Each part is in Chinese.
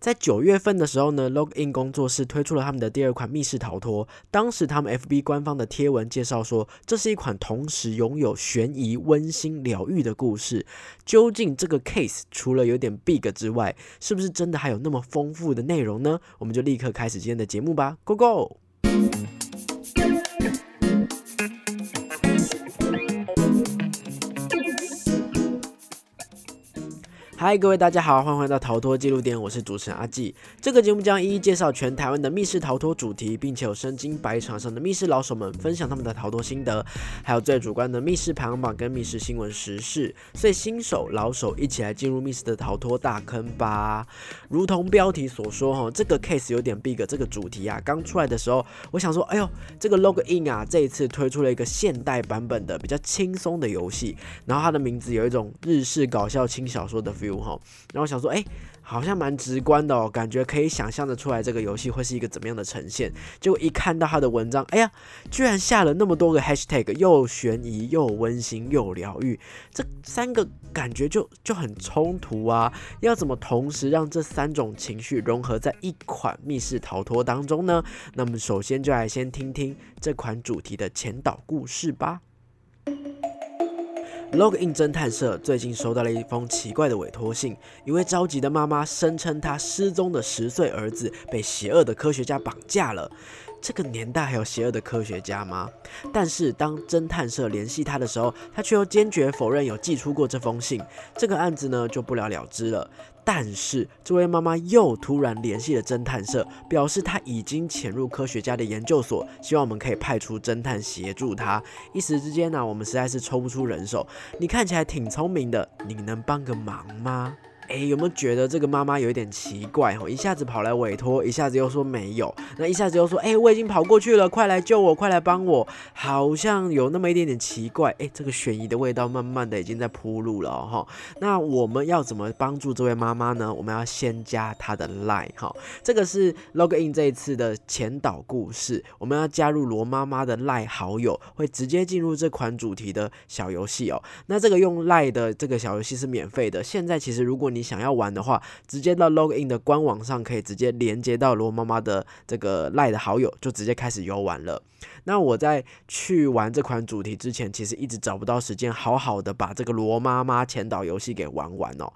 在九月份的时候呢，Login 工作室推出了他们的第二款密室逃脱。当时他们 FB 官方的贴文介绍说，这是一款同时拥有悬疑、温馨、疗愈的故事。究竟这个 case 除了有点 big 之外，是不是真的还有那么丰富的内容呢？我们就立刻开始今天的节目吧，Go Go！嗨，各位大家好，欢迎回到逃脱记录点，我是主持人阿纪。这个节目将一一介绍全台湾的密室逃脱主题，并且有身经百场上的密室老手们分享他们的逃脱心得，还有最主观的密室排行榜跟密室新闻时事。所以新手老手一起来进入密室的逃脱大坑吧！如同标题所说，哈，这个 case 有点 big，这个主题啊，刚出来的时候，我想说，哎呦，这个 log in 啊，这一次推出了一个现代版本的比较轻松的游戏，然后它的名字有一种日式搞笑轻小说的 feel。哈，然后想说，哎，好像蛮直观的哦，感觉可以想象的出来这个游戏会是一个怎么样的呈现。结果一看到他的文章，哎呀，居然下了那么多个 hashtag，又悬疑又温馨又疗愈，这三个感觉就就很冲突啊！要怎么同时让这三种情绪融合在一款密室逃脱当中呢？那么首先就来先听听这款主题的前导故事吧。Login 侦探社最近收到了一封奇怪的委托信，一位着急的妈妈声称她失踪的十岁儿子被邪恶的科学家绑架了。这个年代还有邪恶的科学家吗？但是当侦探社联系他的时候，他却又坚决否认有寄出过这封信。这个案子呢就不了了之了。但是这位妈妈又突然联系了侦探社，表示她已经潜入科学家的研究所，希望我们可以派出侦探协助她。一时之间呢，我们实在是抽不出人手。你看起来挺聪明的，你能帮个忙吗？哎，有没有觉得这个妈妈有一点奇怪哦？一下子跑来委托，一下子又说没有，那一下子又说，哎，我已经跑过去了，快来救我，快来帮我，好像有那么一点点奇怪。哎，这个悬疑的味道慢慢的已经在铺路了哈。那我们要怎么帮助这位妈妈呢？我们要先加她的 line 哈，这个是 log in 这一次的前导故事，我们要加入罗妈妈的 line 好友，会直接进入这款主题的小游戏哦。那这个用 line 的这个小游戏是免费的，现在其实如果你你想要玩的话，直接到 log in 的官网上，可以直接连接到罗妈妈的这个赖的好友，就直接开始游玩了。那我在去玩这款主题之前，其实一直找不到时间，好好的把这个罗妈妈前导游戏给玩完哦。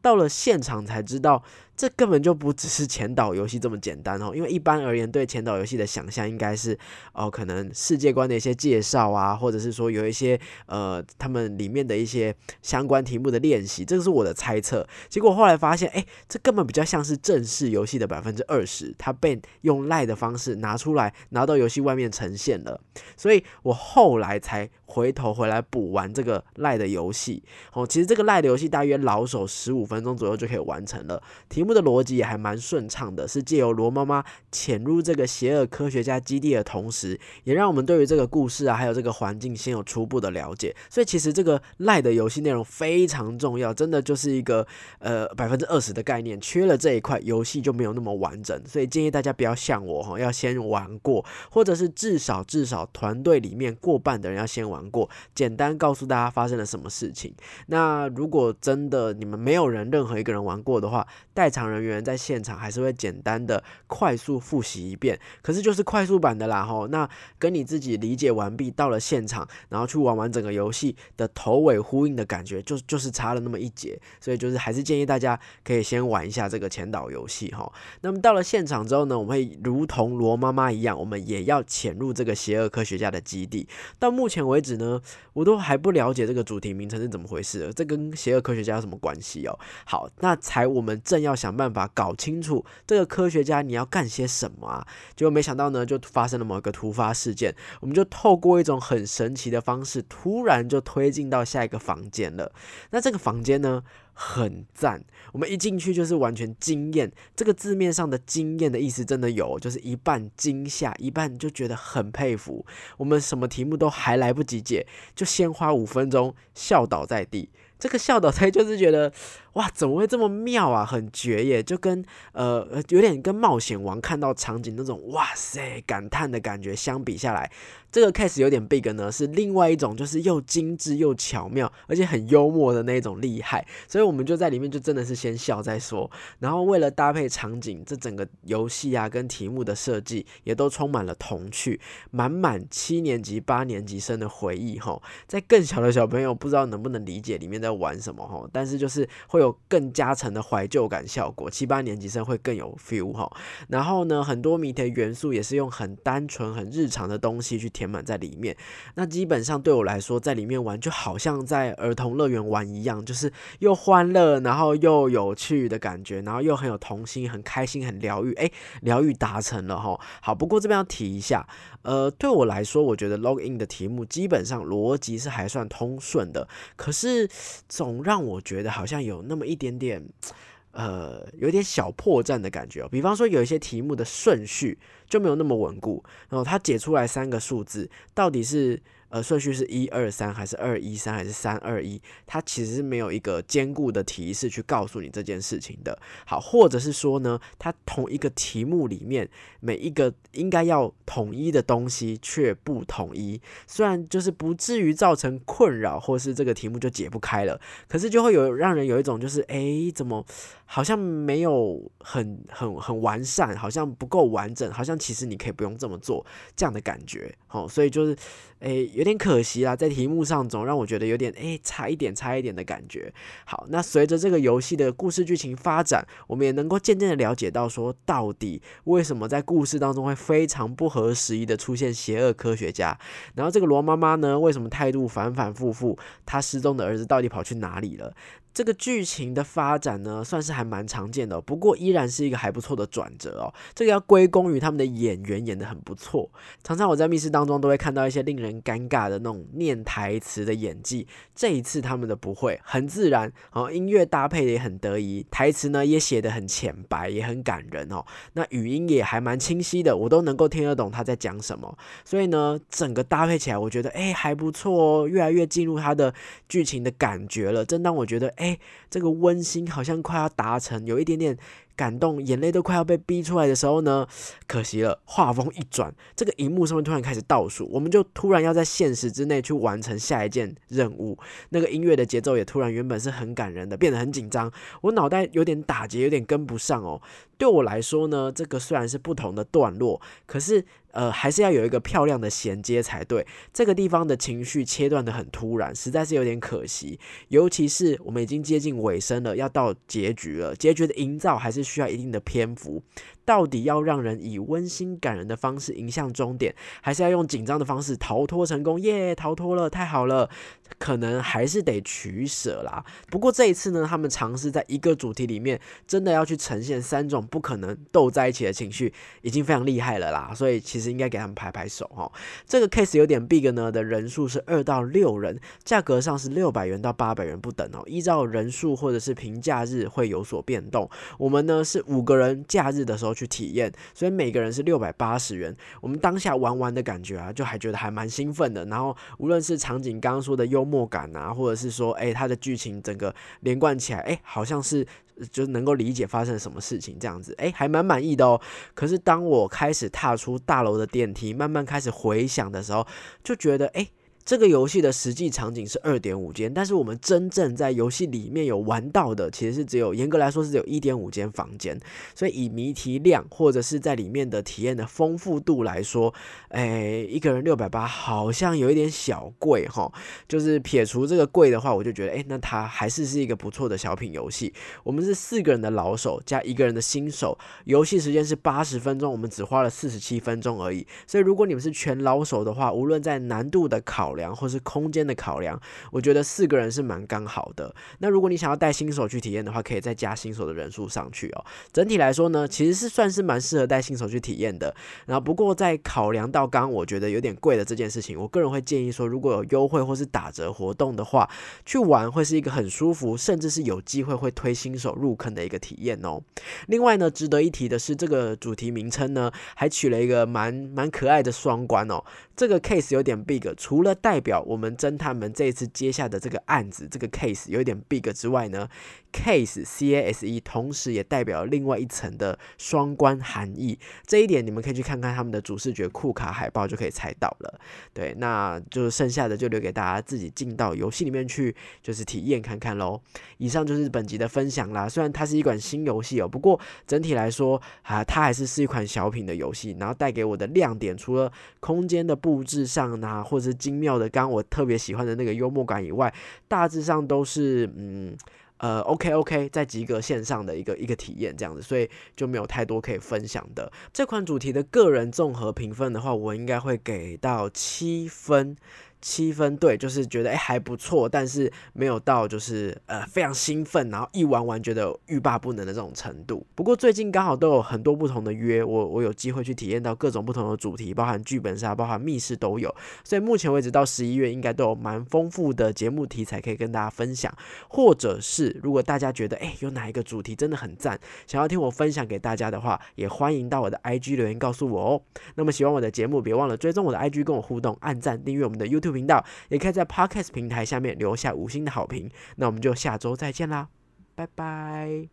到了现场才知道。这根本就不只是前导游戏这么简单哦，因为一般而言，对前导游戏的想象应该是哦，可能世界观的一些介绍啊，或者是说有一些呃，他们里面的一些相关题目的练习，这个是我的猜测。结果后来发现，哎，这根本比较像是正式游戏的百分之二十，它被用赖的方式拿出来，拿到游戏外面呈现了。所以我后来才回头回来补完这个赖的游戏。哦，其实这个赖的游戏大约老手十五分钟左右就可以完成了题。的逻辑也还蛮顺畅的，是借由罗妈妈潜入这个邪恶科学家基地的同时，也让我们对于这个故事啊，还有这个环境先有初步的了解。所以其实这个赖的游戏内容非常重要，真的就是一个呃百分之二十的概念，缺了这一块，游戏就没有那么完整。所以建议大家不要像我哈，要先玩过，或者是至少至少团队里面过半的人要先玩过，简单告诉大家发生了什么事情。那如果真的你们没有人任何一个人玩过的话，带场人员在现场还是会简单的快速复习一遍，可是就是快速版的啦吼。那跟你自己理解完毕到了现场，然后去玩完整个游戏的头尾呼应的感觉，就就是差了那么一节。所以就是还是建议大家可以先玩一下这个前导游戏哈。那么到了现场之后呢，我们会如同罗妈妈一样，我们也要潜入这个邪恶科学家的基地。到目前为止呢，我都还不了解这个主题名称是怎么回事，这跟邪恶科学家有什么关系哦？好，那才我们正要想。想办法搞清楚这个科学家你要干些什么啊？结果没想到呢，就发生了某一个突发事件，我们就透过一种很神奇的方式，突然就推进到下一个房间了。那这个房间呢，很赞，我们一进去就是完全惊艳。这个字面上的惊艳的意思真的有，就是一半惊吓，一半就觉得很佩服。我们什么题目都还来不及解，就先花五分钟笑倒在地。这个笑倒在地就是觉得。哇，怎么会这么妙啊？很绝耶，就跟呃有点跟冒险王看到场景那种哇塞感叹的感觉相比下来。这个 case 有点 big 呢，是另外一种，就是又精致又巧妙，而且很幽默的那种厉害。所以我们就在里面就真的是先笑再说。然后为了搭配场景，这整个游戏啊跟题目的设计也都充满了童趣，满满七年级八年级生的回忆哈。在更小的小朋友不知道能不能理解里面在玩什么哈，但是就是会有更加成的怀旧感效果。七八年级生会更有 feel 哈。然后呢，很多谜题元素也是用很单纯很日常的东西去。填满在里面，那基本上对我来说，在里面玩就好像在儿童乐园玩一样，就是又欢乐，然后又有趣的感觉，然后又很有童心，很开心，很疗愈。哎，疗愈达成了哈。好，不过这边要提一下，呃，对我来说，我觉得 log in 的题目基本上逻辑是还算通顺的，可是总让我觉得好像有那么一点点。呃，有点小破绽的感觉哦。比方说，有一些题目的顺序就没有那么稳固，然后它解出来三个数字，到底是？呃，顺序是一二三还是二一三还是三二一？它其实是没有一个坚固的提示去告诉你这件事情的。好，或者是说呢，它同一个题目里面每一个应该要统一的东西却不统一，虽然就是不至于造成困扰，或是这个题目就解不开了，可是就会有让人有一种就是哎，怎么好像没有很很很完善，好像不够完整，好像其实你可以不用这么做这样的感觉。好，所以就是哎。有点可惜啦，在题目上总让我觉得有点诶差一点差一点的感觉。好，那随着这个游戏的故事剧情发展，我们也能够渐渐的了解到说，到底为什么在故事当中会非常不合时宜的出现邪恶科学家？然后这个罗妈妈呢，为什么态度反反复复？她失踪的儿子到底跑去哪里了？这个剧情的发展呢，算是还蛮常见的，不过依然是一个还不错的转折哦。这个要归功于他们的演员演的很不错。常常我在密室当中都会看到一些令人尴尬的那种念台词的演技，这一次他们的不会很自然哦，音乐搭配的也很得意，台词呢也写的很浅白，也很感人哦。那语音也还蛮清晰的，我都能够听得懂他在讲什么。所以呢，整个搭配起来，我觉得哎还不错哦，越来越进入他的剧情的感觉了。正当我觉得哎。这个温馨好像快要达成，有一点点。感动，眼泪都快要被逼出来的时候呢，可惜了。画风一转，这个荧幕上面突然开始倒数，我们就突然要在现实之内去完成下一件任务。那个音乐的节奏也突然原本是很感人的，变得很紧张。我脑袋有点打结，有点跟不上哦。对我来说呢，这个虽然是不同的段落，可是呃，还是要有一个漂亮的衔接才对。这个地方的情绪切断的很突然，实在是有点可惜。尤其是我们已经接近尾声了，要到结局了，结局的营造还是。需要一定的篇幅。到底要让人以温馨感人的方式迎向终点，还是要用紧张的方式逃脱成功？耶，逃脱了，太好了！可能还是得取舍啦。不过这一次呢，他们尝试在一个主题里面，真的要去呈现三种不可能斗在一起的情绪，已经非常厉害了啦。所以其实应该给他们拍拍手哈。这个 case 有点 big 呢，的人数是二到六人，价格上是六百元到八百元不等哦。依照人数或者是平假日会有所变动。我们呢是五个人，假日的时候。去体验，所以每个人是六百八十元。我们当下玩玩的感觉啊，就还觉得还蛮兴奋的。然后无论是场景刚刚说的幽默感啊，或者是说，哎，它的剧情整个连贯起来，哎，好像是就能够理解发生什么事情这样子，哎，还蛮满意的哦。可是当我开始踏出大楼的电梯，慢慢开始回想的时候，就觉得，哎。这个游戏的实际场景是二点五间，但是我们真正在游戏里面有玩到的，其实是只有严格来说是只有一点五间房间。所以以谜题量或者是在里面的体验的丰富度来说，哎，一个人六百八好像有一点小贵哈。就是撇除这个贵的话，我就觉得哎，那它还是是一个不错的小品游戏。我们是四个人的老手加一个人的新手，游戏时间是八十分钟，我们只花了四十七分钟而已。所以如果你们是全老手的话，无论在难度的考量或是空间的考量，我觉得四个人是蛮刚好的。那如果你想要带新手去体验的话，可以再加新手的人数上去哦。整体来说呢，其实是算是蛮适合带新手去体验的。然后不过在考量到刚我觉得有点贵的这件事情，我个人会建议说，如果有优惠或是打折活动的话，去玩会是一个很舒服，甚至是有机会会推新手入坑的一个体验哦。另外呢，值得一提的是，这个主题名称呢，还取了一个蛮蛮可爱的双关哦。这个 case 有点 big，除了代表我们侦探们这一次接下的这个案子，这个 case 有一点 big 之外呢，case C A S E 同时也代表另外一层的双关含义。这一点你们可以去看看他们的主视觉库卡海报就可以猜到了。对，那就剩下的就留给大家自己进到游戏里面去，就是体验看看喽。以上就是本集的分享啦。虽然它是一款新游戏哦，不过整体来说啊，它还是是一款小品的游戏。然后带给我的亮点，除了空间的布置上呢，或者是精妙的，刚我特别喜欢的那个幽默感以外，大致上都是嗯呃 OK OK 在及格线上的一个一个体验这样子，所以就没有太多可以分享的。这款主题的个人综合评分的话，我应该会给到七分。七分对，就是觉得哎还不错，但是没有到就是呃非常兴奋，然后一玩完觉得欲罢不能的这种程度。不过最近刚好都有很多不同的约，我我有机会去体验到各种不同的主题，包含剧本杀、包含密室都有。所以目前为止到十一月应该都有蛮丰富的节目题材可以跟大家分享。或者是如果大家觉得哎有哪一个主题真的很赞，想要听我分享给大家的话，也欢迎到我的 IG 留言告诉我哦。那么喜欢我的节目，别忘了追踪我的 IG 跟我互动，按赞订阅我们的 YouTube 频道也可以在 Podcast 平台下面留下五星的好评，那我们就下周再见啦，拜拜。